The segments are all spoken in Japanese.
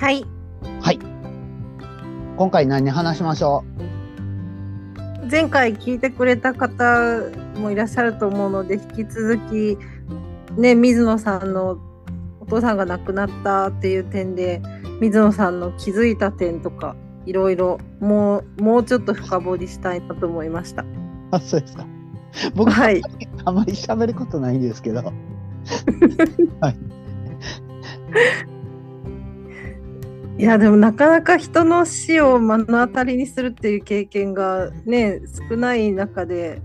はい。はい。今回何話しましょ前回聞いてくれた方もいらっしゃると思うので、引き続き、ね、水野さんのお父さんが亡くなったっていう点で、水野さんの気づいた点とか、いろいろもう、もうちょっと深掘りしたいなと思いました。うあ、そうですか。僕、はい。あまり喋ることないんですけど。はい。いや、でもなかなか人の死を目の当たりにするっていう経験がね、少ない中で、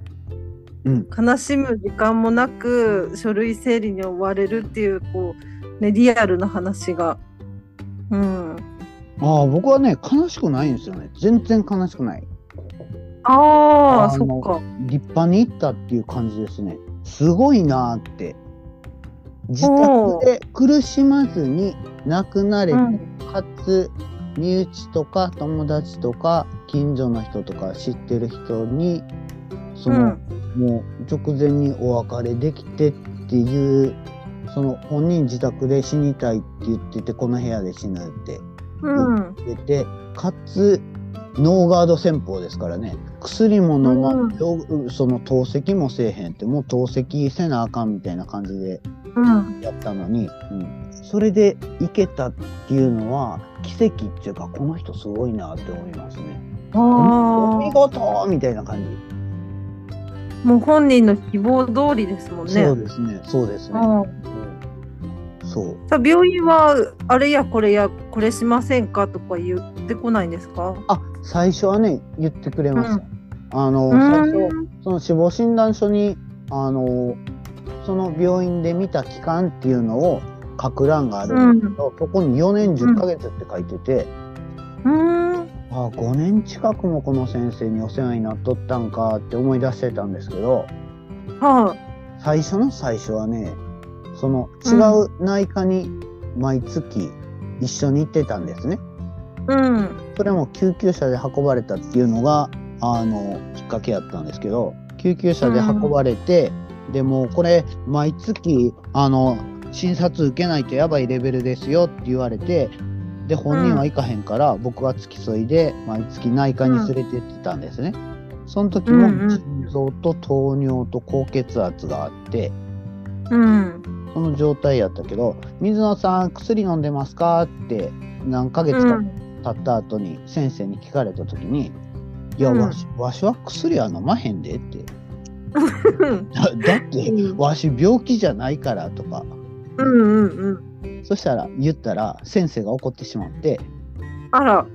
うん。悲しむ時間もなく書類整理に追われるっていうこう、ね、リアルな話が、うん、ああ、僕はね、悲しくないんですよね。全然悲しくない。ああそっか立派にいったっていう感じですね。すごいなーって。自宅で苦しまずに亡くなれて、うん。かつ身内とか友達とか近所の人とか知ってる人にその、もう直前にお別れできてっていうその本人自宅で死にたいって言っててこの部屋で死ぬってうんうん。言っててかつノーガード戦法ですからね薬も飲まんよその透析もせえへんってもう透析せなあかんみたいな感じでうんやったのに、うん、それでいけたっていうのは奇跡っていうかこの人すごいなって思いますね。お見事みたいな感じ。もう本人の希望通りですもんね。そうですね。そうですね。そう。さあ病院はあれやこれやこれしませんかとか言ってこないんですか？あ、最初はね言ってくれました。うあのうん。最初その死亡診断書にあのその病院で見た期間っていうのを書く欄があるんですけど、そこに4年10ヶ月って書いてて、うん。あ5年近くもこの先生にお世話になっとったんかって思い出してたんですけどは最初の最初はねその違う内科に毎月一緒に行ってたんですね。いうん。それも救急車で運ばれたっていうのがあのきっかけやったんですけど救急車で運ばれて、でもこれ毎月あの診察受けないとやばいレベルですよって言われてで本人は行かへんから、僕は付き添いで毎月内科に連れてってたんですね。その時もうんうん心臓と糖尿と高血圧があってうんその状態やったけど「水野さん薬飲んでますか?」って何ヶ月かうん。経った後に先生に聞かれた時に「いや、うん。わしわしは薬は飲まへんで」って。うん「だだってうん。わし病気じゃないから」とか。うんうんそしたら言ったら先生が怒ってしまって。あら。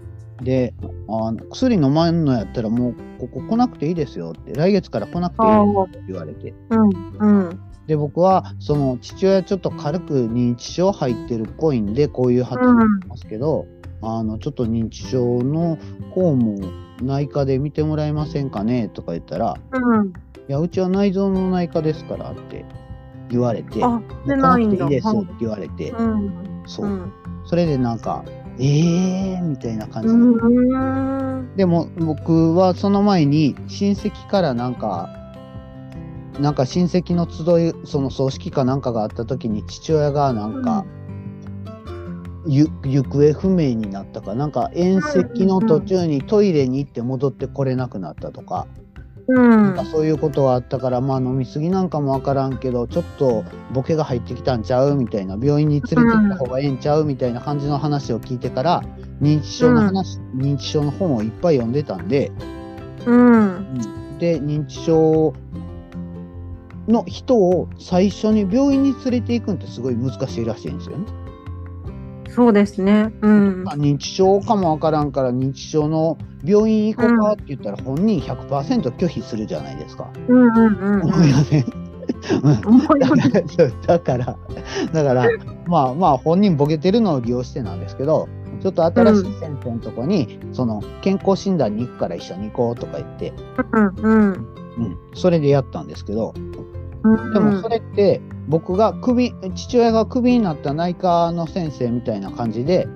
であの「薬飲まんのやったらもうここ来なくていいですよ」って「来月から来なくていいですよ」って言われて。うんうんで僕はその父親ちょっと軽く認知症入ってるっぽいんでこういう発言しますけど、あのちょっと認知症の方も内科で見てもらえませんかねとか言ったらうん。いやうちは内臓の内科ですからって言われてあ来なくていいですよって言われて、うん。そう、ん。それでなんかえーみたいな感じで、うん。でも僕はその前に親戚からなんかなんか親戚の集いその葬式かなんかがあった時に父親がなんか、ゆ行方不明になったかなんか宴席の途中にトイレに行って戻ってこれなくなったとか,、うん。そういうことがあったからまあ飲み過ぎなんかもわからんけどちょっとボケが入ってきたんちゃうみたいな病院に連れて行った方がええんちゃうみたいな感じの話を聞いてから認知症の話、認知症の本をいっぱい読んでたんで。うん。で認知症の人を最初に病院に連れて行くんってすごい難しいらしいんですよね。そうですねうんあ認知症かもわからんから認知症の病院行こうかって言ったら本人100%拒否するじゃないですか。うんうんうん だからだからまあまあ本人ボケてるのを利用してなんですけどちょっと新しい先生のとこに、その健康診断に行くから一緒に行こうとか言って、うんうんうん、それでやったんですけど、うん。でもそれって僕が首父親がクビになった内科の先生みたいな感じで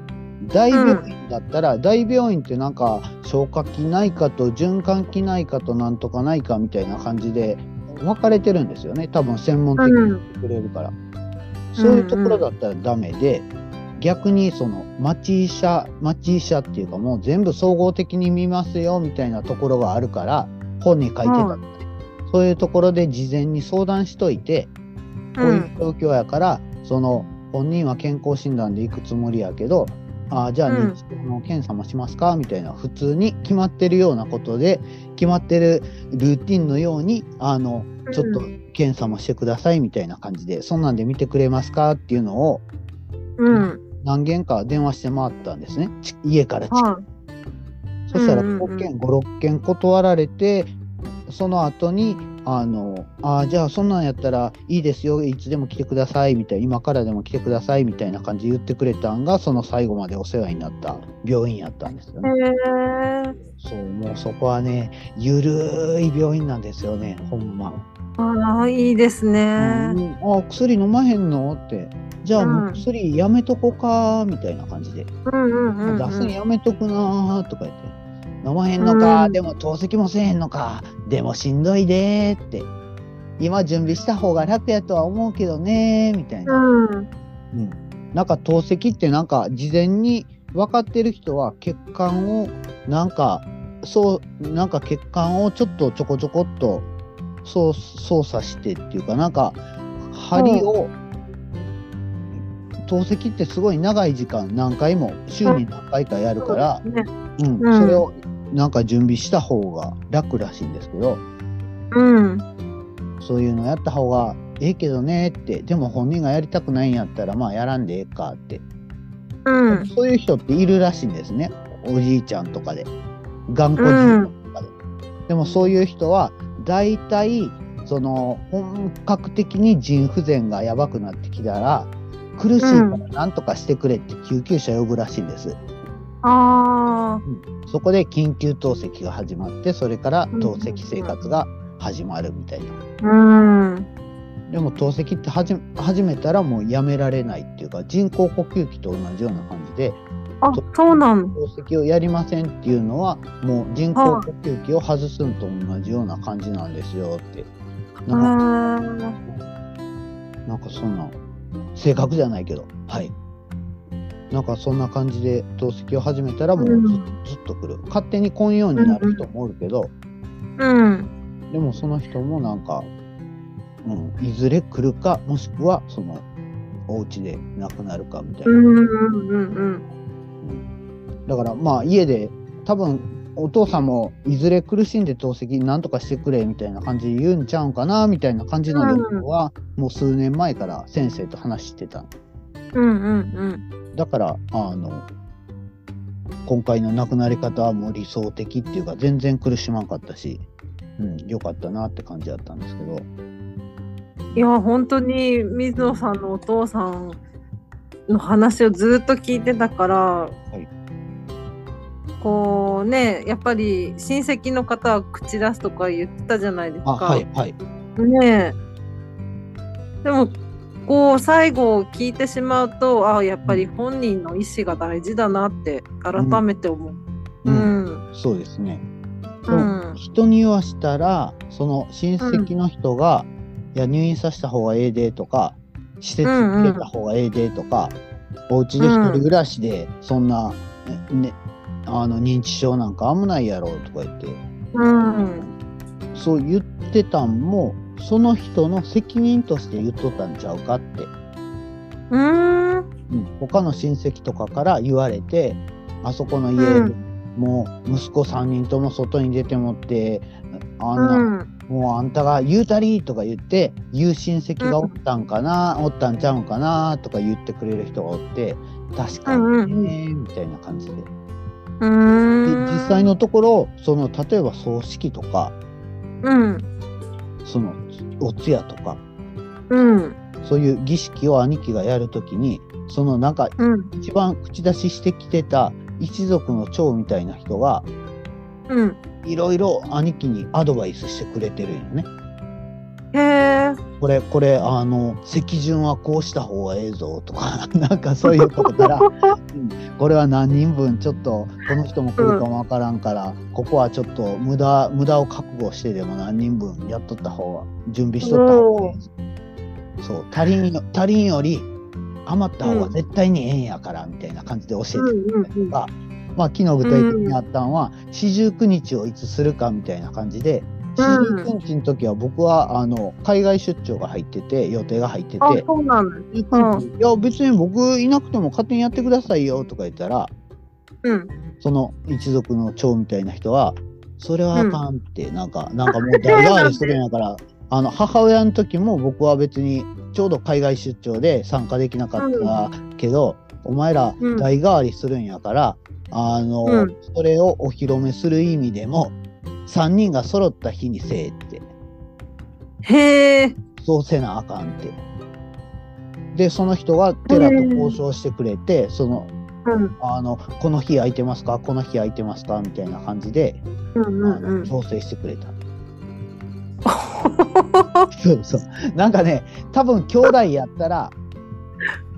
大病院だったら、大病院ってなんか消化器内科と循環器内科となんとか内科みたいな感じで分かれてるんですよね。多分専門的に言ってくれるから、そういうところだったらダメで、逆にその町医者町医者っていうかもう全部総合的に見ますよみたいなところがあるから本に書いてた。ん。で、そういうところで事前に相談しといて、こういう状況やから、その本人は健康診断で行くつもりやけど、あーじゃあうん。認知症の検査もしますか？みたいな普通に決まってるようなことで決まってるルーティンのようにあのちょっと検査もしてくださいみたいな感じで、そんなんで見てくれますか？っていうのをうん。何件か電話して回ったんですね。ち家から近く。はそしたらうんうん。うん5件、5、6件断られて、その後に、あの、あーじゃあそんなんやったらいいですよ、いつでも来てくださいみたいな、今からでも来てくださいみたいな感じで言ってくれたんが、その最後までお世話になった病院やったんですよね。え。そう、もうそこはね、ゆるい病院なんですよね、ほんま。ああ、いいですうね。ん、あ薬飲まへんの？って。じゃあもううん薬やめとこかみたいな感じで。うんうんうんうん。出すのやめとくなーとか言って。飲まへんのか、うんでも透析もせえへんのか、でもしんどいでーって。今準備した方が楽やとは思うけどねーみたいな。うん。うん。なんか透析ってなんか事前に分かってる人は血管をなんかそうなんか血管をちょっとちょこちょこっと操作してっていうかなんか針を透析ってすごい長い時間何回も週に何回かやるから、ねうんうんそれをなんか準備した方が楽らしいんですけどうん。そういうのやった方がええけどねってでも本人がやりたくないんやったらまあやらんでええかってうん。そういう人っているらしいんですね。おじいちゃんとかで。頑固じいちゃんとかで。でもそういう人は、大体、その、本格的に腎不全がやばくなってきたら、苦しいからなんとかしてくれって救急車呼ぶらしいんです。ああ。そこで緊急透析が始まって、それから透析生活が始まるみたいな。うん。でも透析って始め始めたらもうやめられないっていうか、人工呼吸器と同じような感じで、あ、そうなん。透析をやりませんっていうのはもう人工呼吸器を外すのと同じような感じなんですよってあなんかーなんかそんな正確じゃないけどはいなんかそんな感じで透析を始めたらもうず,、うん。ずっと来る。勝手に来んようになる人もおるけど、うん。でもその人もなんか、うん、いずれ来るかもしくはそのお家で亡くなるかみたいな、うんうんうんだからまあ家で多分お父さんもいずれ苦しんで透析なんとかしてくれみたいな感じで言うんちゃうんかなみたいな感じのはもう数年前から先生と話してた。うん。うんうんだからあの今回の亡くなり方はもう理想的っていうか全然苦しまんかったし、うん、よかったなって感じだったんですけどうん。いや、本当に水野さんのお父さんの話をずっと聞いてたから、いこうね、やっぱり親戚の方は口出すとか言ってたじゃないですあか。はいはいねえ。でも、こう、最後を聞いてしまうと、ああ、やっぱり本人の意思が大事だなって改めて思う。う、うんん。そうですねでうもん。人に言わしたらその親戚の人が、いや入院させた方がええでとか施設入れた方がええでとか、お家で一人暮らしでそんな、ね、あの認知症なんか危ないやろとか言ってうん。そう言ってたんもその人の責任として言っとったんちゃうかって、うん。うん、他の親戚とかから言われてあそこの家、うんもう息子3人とも外に出てもってあんな、うん。もうあんたが言うたりとか言って言う親戚がおったんかな、おったんちゃうんかなとか言ってくれる人がおって確かにね、みたいな感じででうん。実際のところその例えば葬式とかうん。そのお通夜とかうん。そういう儀式を兄貴がやるときにそのなんかうん。一番口出ししてきてた一族の長みたいな人がうん。いろいろ兄貴にアドバイスしてくれてるんよね。へえ。これこれあの席順はこうした方がええぞとか なんかそういうことから、うん。これは何人分ちょっとこの人も来るかもわからんから、ここはちょっと無駄無駄を覚悟してでも何人分やっとった方が準備しとった方がええぞ。そう足りんよ足りんより余った方が絶対にええんやからみたいな感じで教えてうんくれたりとか、まあ昨日具体的にあったんは四十九日をいつするかみたいな感じで四十九日の時は僕はあの海外出張が入ってて予定が入ってあ、てそうなんだ。19日いや別に僕いなくても勝手にやってくださいよとか言ったらうん。その一族の長みたいな人はそれはあかんって、なんかなんかもう代替わりするんやからあの母親の時も僕は別にちょうど海外出張で参加できなかったけど、お前らうん。代替わりするんやから、あの、うん。それをお披露目する意味でも3人が揃った日にせえってへえ。そうせなあかんって。でその人が寺と交渉してくれて、そのうん。あのこの日空いてますか？この日空いてますか？みたいな感じで、うんあうんうん。の調整してくれた。そうそう。なんかね、多分兄弟やったら、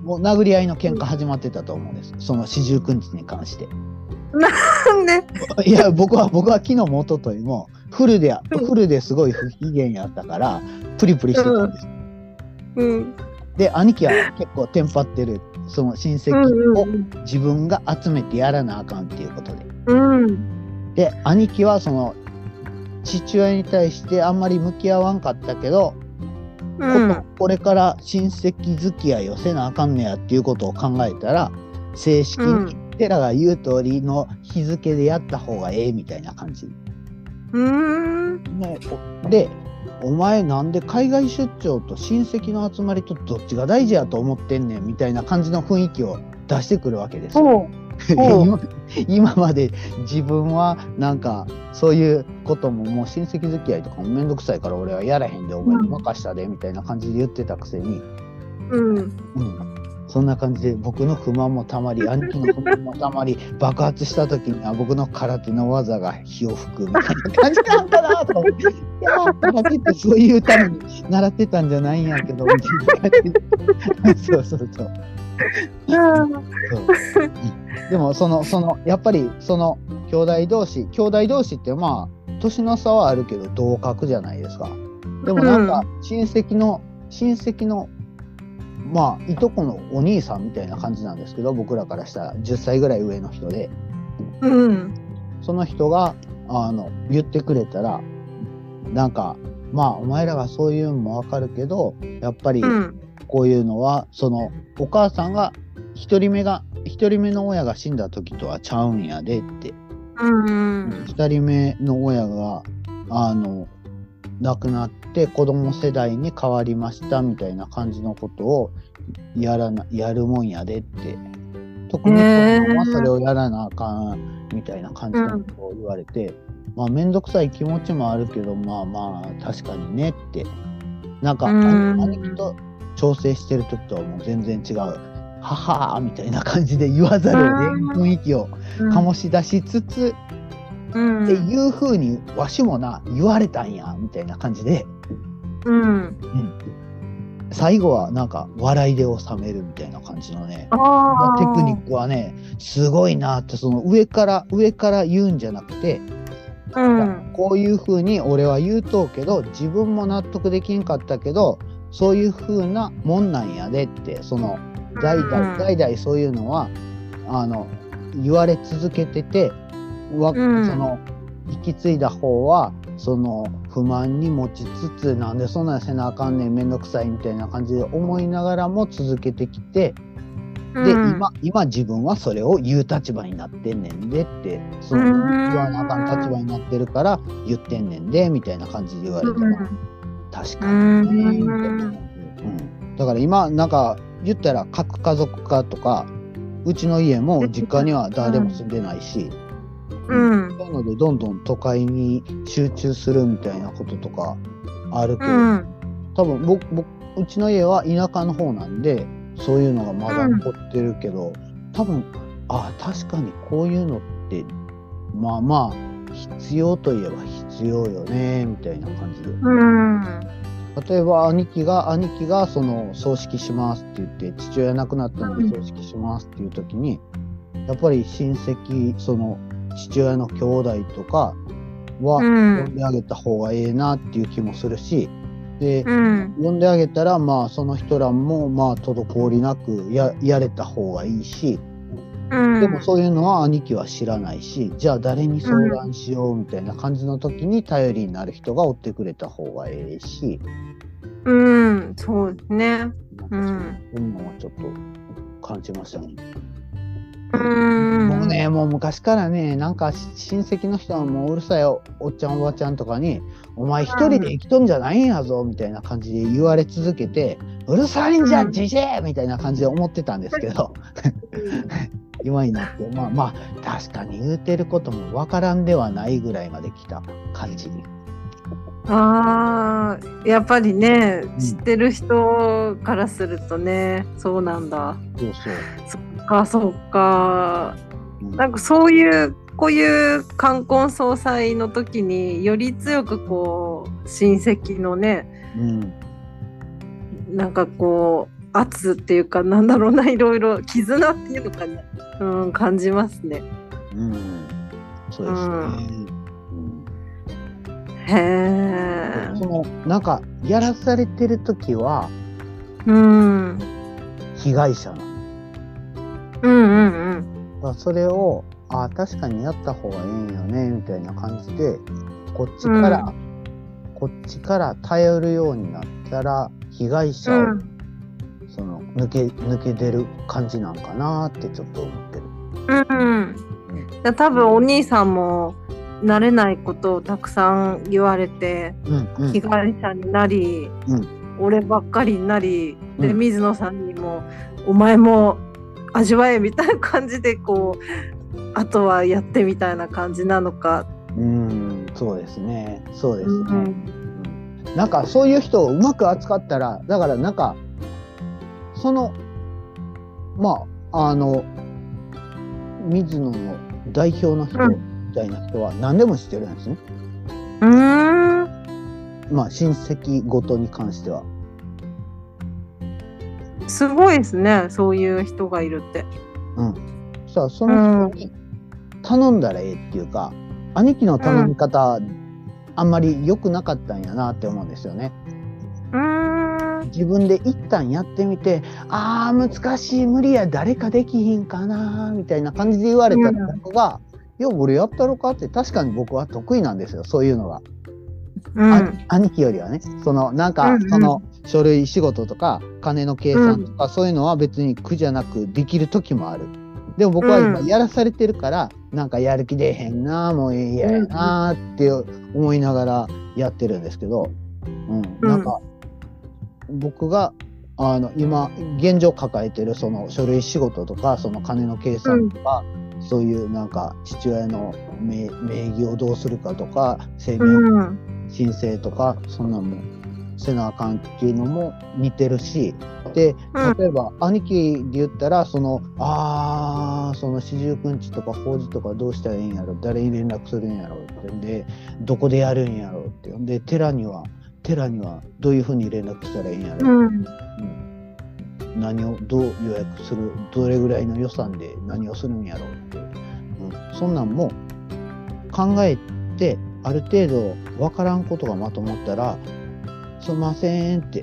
もう殴り合いの喧嘩始まってたと思うんです。その四十九日に関して。なんで？いや、僕は、僕は昨日も一昨日も、フルで、うんフルですごい不機嫌やったから、プリプリしてたんです。うん。で、兄貴は結構テンパってる。その親戚を自分が集めてやらなあかんっていうことで。うん。で兄貴はその父親に対してあんまり向き合わんかったけど、うん。ここれから親戚付き合いをせなあかんねやっていうことを考えたら正式に寺が言う通りの日付でやった方がええみたいな感じ。うん。でお前なんで海外出張と親戚の集まりとどっちが大事やと思ってんねんみたいな感じの雰囲気を出してくるわけですよ。今今まで自分はなんかそういうことももう親戚付き合いとかもめんどくさいから俺はやらへんでお前に任したでみたいな感じで言ってたくせに、うん。うん、そんな感じで僕の不満もたまり 兄貴の不満もたまり爆発した時には僕の空手の技が火を吹くみたいな感じなんかなと思って「いやー空手ってそういうために習ってたんじゃないんやけど」みたいな感じで そうそうそう。そうでもそのそのやっぱりその兄弟同士兄弟同士ってまあ年の差はあるけど同格じゃないですか。でもなんか親戚の、親戚のまあいとこのお兄さんみたいな感じなんですけど僕らからしたら10歳ぐらい上の人でうん。その人があの言ってくれたらなんかまあお前らがそういうのもわかるけどやっぱりうん。こういうのはそのお母さんが一人目が一人目の親が死んだ時とはちゃうんやでってうん。二人目の親があの亡くなって子供世代に変わりましたみたいな感じのことをやらなやるもんやでって特に子供はそれをやらなあかんみたいな感じのことを言われて、まあ面倒くさい気持ちもあるけどまあまあ確かにねってなんかうん兄貴と調整してる時とはもう全然違う。ははーみたいな感じで言わざるを得ん雰囲気を醸し出しつつ、うん。っていうふうにわしもな言われたんやみたいな感じでうん。最後はなんか笑いで収めるみたいな感じのね。テクニックはねすごいなってその上から上から言うんじゃなくて、うん。こういうふうに俺は言うとうけど自分も納得できんかったけどそういうふうなもんなんやでってその代々、うん代々そういうのはあの言われ続けててわ、うん。その引き継いだ方はその不満に持ちつつなんでそんなんせなあかんねんめんどくさいみたいな感じで思いながらも続けてきてで、うん。今今自分はそれを言う立場になってんねんでってそのうん言わなあかん立場になってるから言ってんねんでみたいな感じで言われても、確かにね。みたいなうん、だから今なんか言ったら核家族化とかうちの家も実家には誰も住んでないし、うん。そういうのでどんどん都会に集中するみたいなこととかあるけど、うん。多分僕僕うちの家は田舎の方なんでそういうのがまだ残ってるけど、多分あ確かにこういうのってまあまあ必要といえば必要よねみたいな感じで。うん。例えば兄貴が兄貴がその葬式しますって言って父親亡くなったので葬式しますっていう時にやっぱり親戚その父親の兄弟とかはうん呼んであげた方がええなっていう気もするしでうん。呼んであげたらまあその人らもまあ滞りなくややれた方がいいしうん。でもそういうのは兄貴は知らないしじゃあ誰に相談しようみたいな感じの時に頼りになる人がおってくれた方がええし。うん。そうですね。うんそういうのはちょっと感じましたね。うん。僕ね、もう昔からね、なんか親戚の人はもううるさいおおっちゃんおばちゃんとかに、お前一人で生きとんじゃないんやぞ、みたいな感じで言われ続けて、うるさいんじゃじじいみたいな感じで思ってたんですけど、今になって、まあまあ、確かに言うてることもわからんではないぐらいまで来た感じ。ああ、やっぱりね、ん知ってる人からするとね、そうなんだ。そうそう。か、そっか。うんなんかそういう、こういう冠婚葬祭の時により強くこう、親戚のね、うんなんかこう、圧っていうか、なんだろうな、いろいろ絆っていうのかね、うん、感じますね。うん、そうですね。うんへえ。そのなんかやらされてる時はうん。被害者なのうんうんうん。それをああ確かにやった方がいいんよねみたいな感じでこっちから、こっちから頼るようになったら被害者を、うんその抜け抜け出る感じなんかなってちょっと思ってる。うん。じゃあ多分お兄さんも慣れないことをたくさん言われてうんうん被害者になり、うん俺ばっかりになりで、うん水野さんにもお前も味わえみたいな感じでこうあとはやってみたいな感じなのか。うんそうですねそうですね。うんうんなんかそういう人をうまく扱ったらだからなんかそのまああの水野の代表の人うんみたいな人は何でも知ってるんですね、うーんまあ親戚ごとに関しては。すごいですねそういう人がいるって。さあその人に頼んだらええっていうか、兄貴の頼み方、あんまり良くなかったんやなって思うんですよね。うーん自分で一旦やってみてあー難しい無理や誰かできひんかなみたいな感じで言われたらうん僕が「いや俺やったろか?」って確かに僕は得意なんですよそういうのが、兄貴よりはね。そのなんか、うんうん。その書類仕事とか金の計算とか、そういうのは別に苦じゃなくできる時もある。でも僕は今うん。やらされてるから、なんかやる気出えへんなもう嫌やなって思いながらやってるんですけど、うん、なんか、僕があの今現状抱えてるその書類仕事とかその金の計算とか、そういうなんか父親の名名義をどうするかとか生命うん申請とかそんなんもせなあかんっていうのも似てるしでうん。例えば兄貴で言ったらそのあーその四十九日とか法事とかどうしたらいいんやろ誰に連絡するんやろってんでどこでやるんやろってんで寺には寺にはどういうふうに連絡したらいいんやろ、うん。うん。何をどう予約するどれぐらいの予算で何をするんやろうって、うん、そんなんも考えてある程度分からんことがまとまったら「すいません」って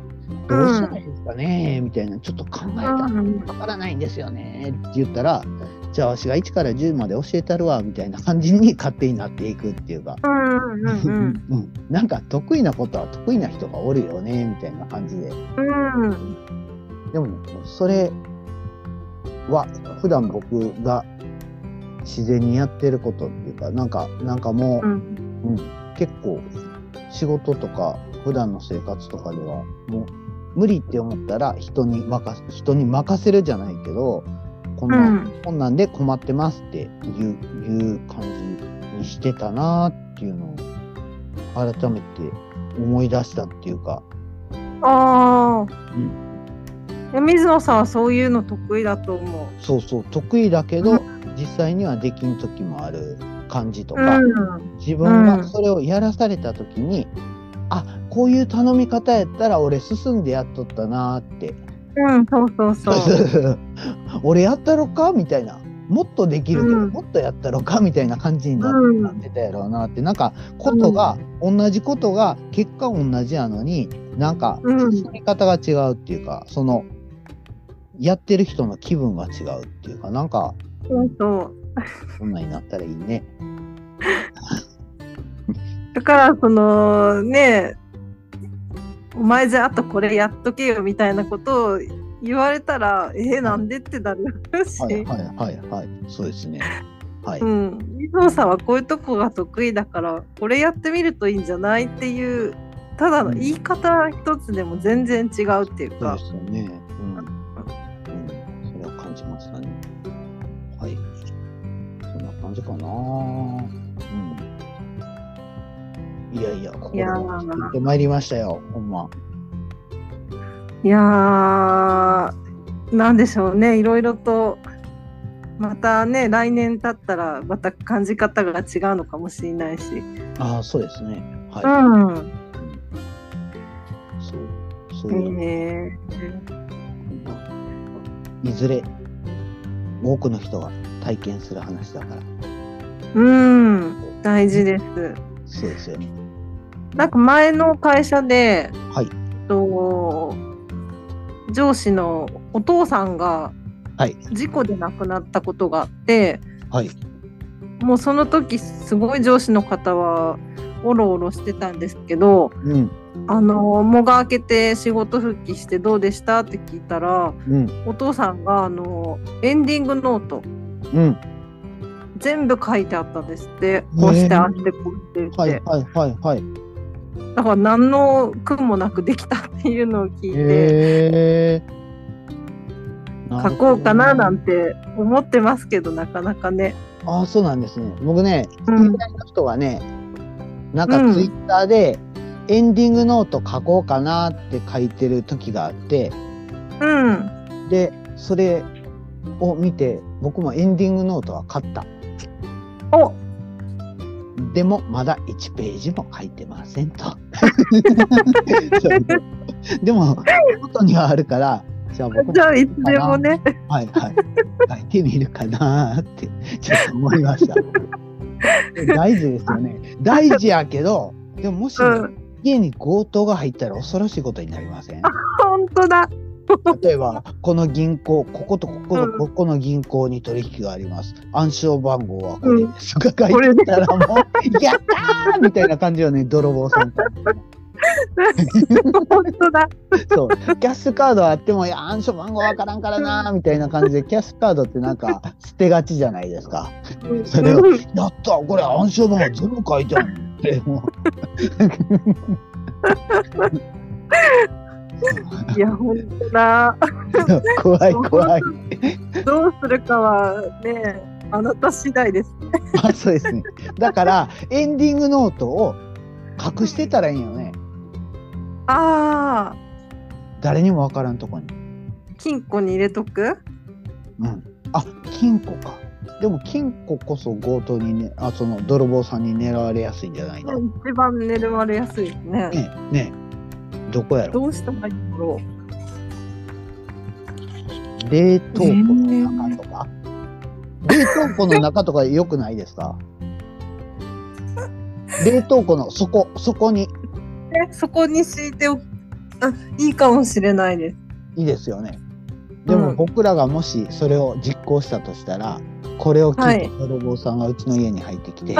「どうしたらいいですかね?」みたいなちょっと考えた。らうん分からないんですよねって言ったらじゃあわしが1から10まで教えたるわみたいな感じに勝手になっていくっていうか。なんか得意なことは得意な人がおるよねみたいな感じで。うん。でもそれは普段僕が自然にやってることかなんかなんかもう、うん。うん結構仕事とか普段の生活とかではもう無理って思ったら人に任せ人に任せるじゃないけどこんな、うん。こんなんで困ってますっていういう感じにしてたなっていうのを改めて思い出したっていうか、ああ。うん。水野さんはそういうの得意だと思そうそう得意だけど、う実際にはできん時もある感じとう。か、うん。自分がそれをやらされた時に、あこういう頼み方やったら俺進んでやっとったなーってうん、そうそうそう。俺やったろかみたいなもっとできるけど、うんもっとやったろかみたいな感じにな,、うんなってたやろうなってなんかことが、同じことが結果同じやのになんかうん進み方が違うっていうか、そのやってる人の気分が違うっていうかなんかそうそう。そんなになったらいいね。だから、その、ねお前じゃあとこれやっとけよみたいなことを言われたら、えー、なんでってなるし。はいはいはいはいそうですね。はい、うん、水野さんはこういうとこが得意だからこれやってみるといいんじゃないっていうただの言い方一つでも全然違うっていうそうかで、すよね。かな。うん。いやいや、ここでいやー聞いてまいりましたよ、ほんま。いやーなんでしょうねいろいろとまたね来年経ったらまた感じ方が違うのかもしれないし、ああ、そうですね。はい。うんそう。そういう、えいずれ、多くの人が体験する話だから。ーうん大事です。そうですよね。なんか前の会社で、はい。と上司のお父さんがはい。事故で亡くなったことがあってはい。もうその時すごい上司の方はおろおろしてたんですけどうん。あのもが明けて仕事復帰してどうでしたって聞いたらうん。お父さんがあのエンディングノートうん。全部書いてあったんですってこうしてあってこうしてって、はいはいはいはい。だから何の苦もなくできたっていうのを聞いて。書こうかななんて。て思ってますけどなかなかね。ああ、そうなんですね。僕ね、うん知り合いの人がね、なんかうんツイッターで、エンディングノート書こうかなって書いてる時があって、うん。で、それを見て、僕もエンディングノートは買った。おでも、まだ1ページも書いてませんと。でも、ことにはあるから、じゃあ僕もじゃあいつでもね。はいはい。書いてみるかなーって、ちょっと思いました。大事ですよね。大事やけど、でももしね、うん。家に強盗が入ったら恐ろしいことになりません？本当だ。例えば、この銀行、こことここうんのここの銀行に取引があります。暗証番号はこれです。とか書いてたらもう、やったーみたいな感じよね、泥棒さんと。本当だ。そう。キャッシュカードあっても、暗証番号わからんからなーみたいな感じで、キャッシュカードってなんか捨てがちじゃないですか。それをうんやったこれ暗証番号全部書いてあるってもいや本当だ。う怖い怖い。どうするかはねあなた次第です。あそうですね。だからエンディングノートを隠してたらいいよね。ああ誰にもわからんとこに。金庫に入れとく？うん。あ金庫か。でも金庫こそ強盗にねあその泥棒さんに狙われやすいんじゃないの、ね一番狙われやすいですね。えね。えどこやろ？どうしたらいいんだろ冷凍庫の中とか、冷凍庫の中とか良くないですか？冷凍庫の底底に。そこに敷いておく。あいいかもしれないです。いいですよね。でもうん。僕らがもしそれを実行したとしたら、これを聞いては泥棒さんがうちの家に入ってきて、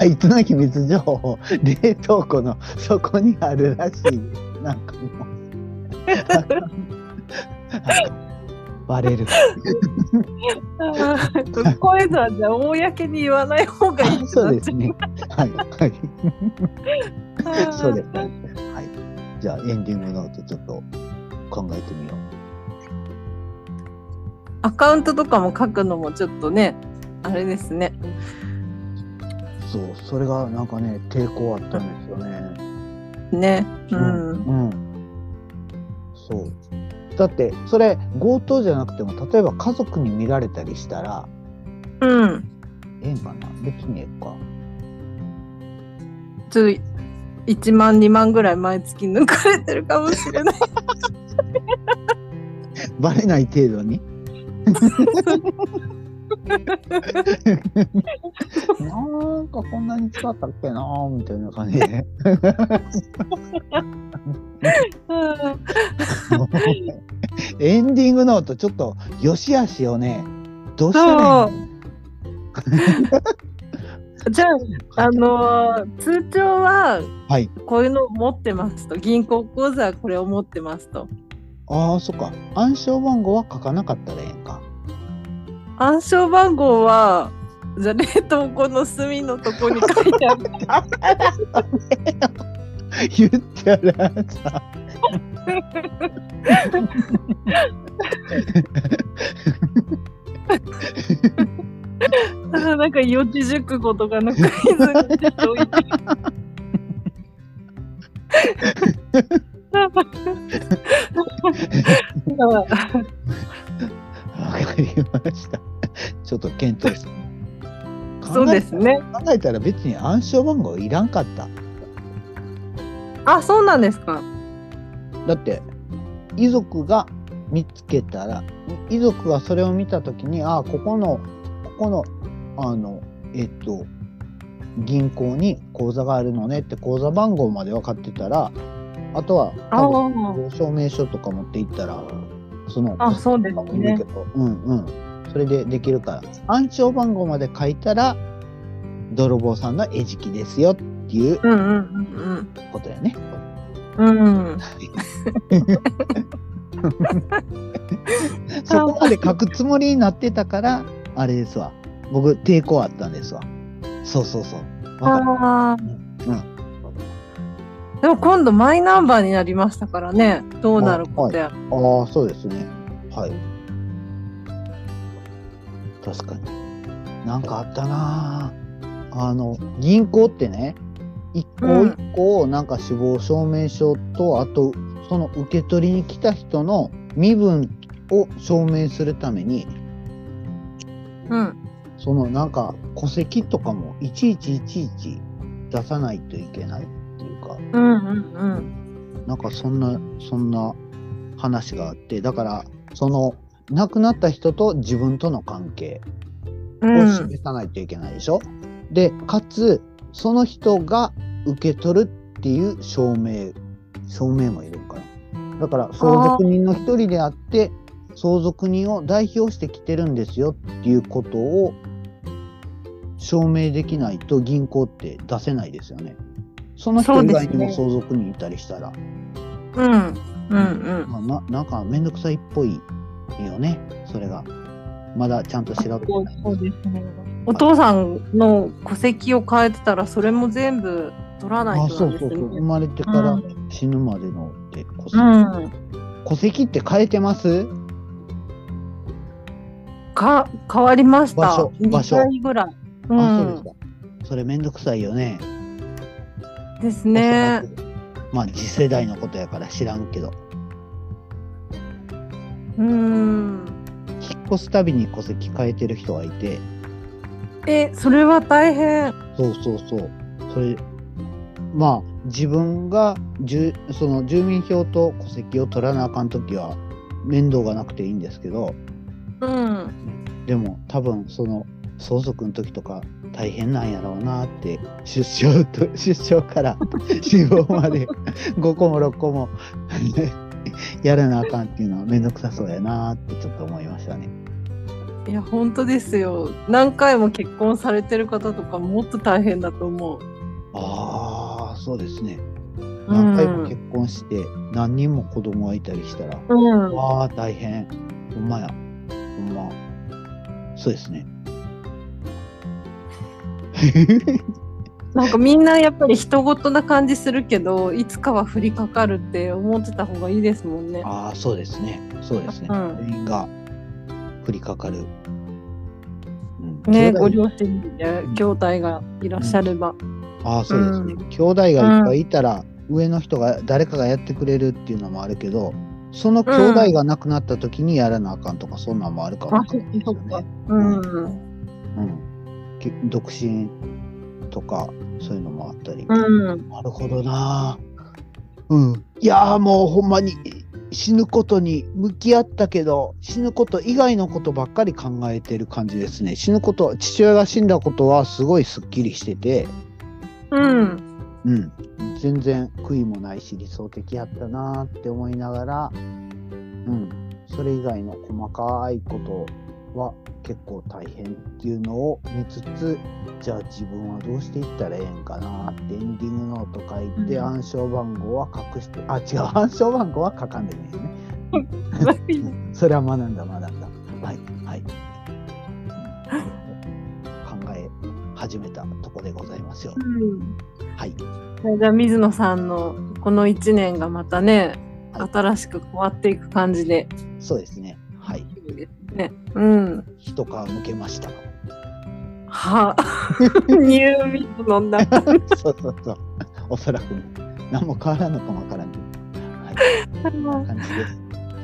あいつの秘密情報、冷凍庫の底にあるらしい。なんかもう。バレる。こういうのはじゃあ公に言わない方がいいそうですね。はい。はい。う。そうです。はい。じゃあエンディングノートちょっと考えてみよう。アカウントとかも書くのもちょっとね、あれですね。そう、それがなんかね、抵抗あったんですよね。ね。うん。うん。そう。だって、それ強盗じゃなくても、例えば家族に見られたりしたら、うん。ええんかな？別にええか。ちょっと1万2万ぐらい毎月抜かれてるかもしれない。バレない程度に。なんかこんなに使ったっけなーみたいな感じで。エンディングノートちょっと良し悪しをね、どうしたらいいの？じゃあ、あのー通帳ははい。こういうのを持ってますと銀行口座はこれを持ってますとああ、そっか。暗証番号は書かなかったらええんか。暗証番号はじゃあ冷凍庫の隅のとこに書いてある言ったらさ。あなんか四字熟語とかのクイズにしておいてわかりました。ちょっと検討して。そうですね。考えたら別に暗証番号いらんかった。あ、そうなんですか。だって遺族が見つけたらい遺族がそれを見た時にああここのここのあのえっと銀行に口座があるのねって口座番号まで分かってたらあとは証明書とか持っていったらそのあ、そうですね。うんうん。それでできるから。暗証番号まで書いたら泥棒さんの餌食ですよっていううんうんうんことやね。うん。うん。そこまで書くつもりになってたからあれですわ。僕抵抗あったんですわ。そうそうそう。ああ。うんでも今度マイナンバーになりましたからね。どうなることや。ああそうですね。はい。確かに。なんかあったなああの銀行ってね一個一個なんか死亡証明書とあとその受け取りに来た人の身分を証明するためにうん。そのなんか戸籍とかもいちいちいちいち出さないといけないかうんうんうん。なんかそんなそんな話があってだからその亡くなった人と自分との関係をうん。示さないといけないでしょ、でかつその人が受け取るっていう証明証明もいるからだから相続人の一人であって相続人を代表してきてるんですよっていうことを証明できないと銀行って出せないですよね。その人以外にも相続人いたりしたら、うん。うんうん。まあ、ななんかめんどくさいっぽいよねそれが。まだちゃんと調べてない。そうですね。お父さんの戸籍を変えてたらそれも全部取らないあとなですそうんそうそう生ね。まれてからう死ぬまでのって戸籍,、うん。戸籍って変えてます？か変わりました。場所場所2回ぐらい。うあそうですん。かそれめんどくさいよね。ですね。まあ次世代のことやから知らんけどうん。引っ越すたびに戸籍変えてる人がいてえ、それは大変。そうそうそうそれまあ自分が住その住民票と戸籍を取らなあかん時は面倒がなくていいんですけどうん。でも多分その相続の時とか大変なんやろうなって出生と 出生から 死亡まで5個も6個もやらなあかんっていうのは面倒くさそうやなってちょっと思いましたね。いや、本当ですよ。何回も結婚されてる方とかもっと大変だと思う。ああそうですね。うん何回も結婚して何人も子供がいたりしたら、うん。ああ大変ほんまやほんまそうですね。なんかみんなやっぱり人事な感じするけど、いつかは降りかかるって思ってた方がいいですもんね。ああそうですねそうですね。うん全員が降りかかる。うんね、ご両親や兄弟がいらっしゃれば。ああそうですね、うん兄弟がいっぱいいたら、上の人が誰かがやってくれるっていうのもあるけどその兄弟が亡くなった時にやらなあかんとか、そんなんもあるかもあ、しれないですよね。。うん。うん、け独身とかそういうのもあったり、うん。なるほどな。うん。いやーもうほんまに死ぬことに向き合ったけど死ぬこと以外のことばっかり考えてる感じですね。死ぬこと父親が死んだことはすごいすっきりしてて。うん。うん。全然悔いもないし理想的やったなーって思いながらうん。それ以外の細かいことは結構大変っていうのを見つつじゃあ自分はどうしていったらええんかなってエンディングノート書いて、うん。暗証番号は隠してあ違う暗証番号は書かんでもいいよね。それは学んだ学んだ。はいはい。考え始めたとこでございますよ。はい。じゃあ水野さんのこの1年がまたね、はい。新しく変わっていく感じで。そうですね。はい。ね。うん。一皮むけましたはニュー水飲んだ。そうそうそうおそらくね何も変わらんのかもわからんけどはい感じです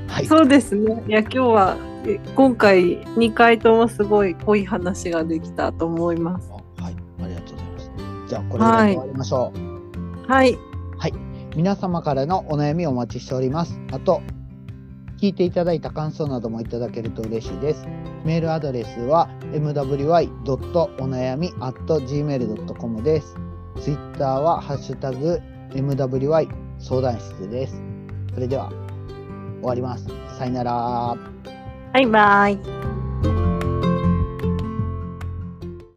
はいそうですね。いや今日はえ今回2回ともすごい濃い話ができたと思います。はい、ありがとうございます。じゃあ、これで終わりましょう。はい。皆様からのお悩みをお待ちしております。あと、聞いていただいた感想などもいただけると嬉しいです。メールアドレスは mwy.onayami.gmail.com です。ツイッターはハッシュタグ mwy 相談室です。それでは、終わります。さよなら。バイバイ。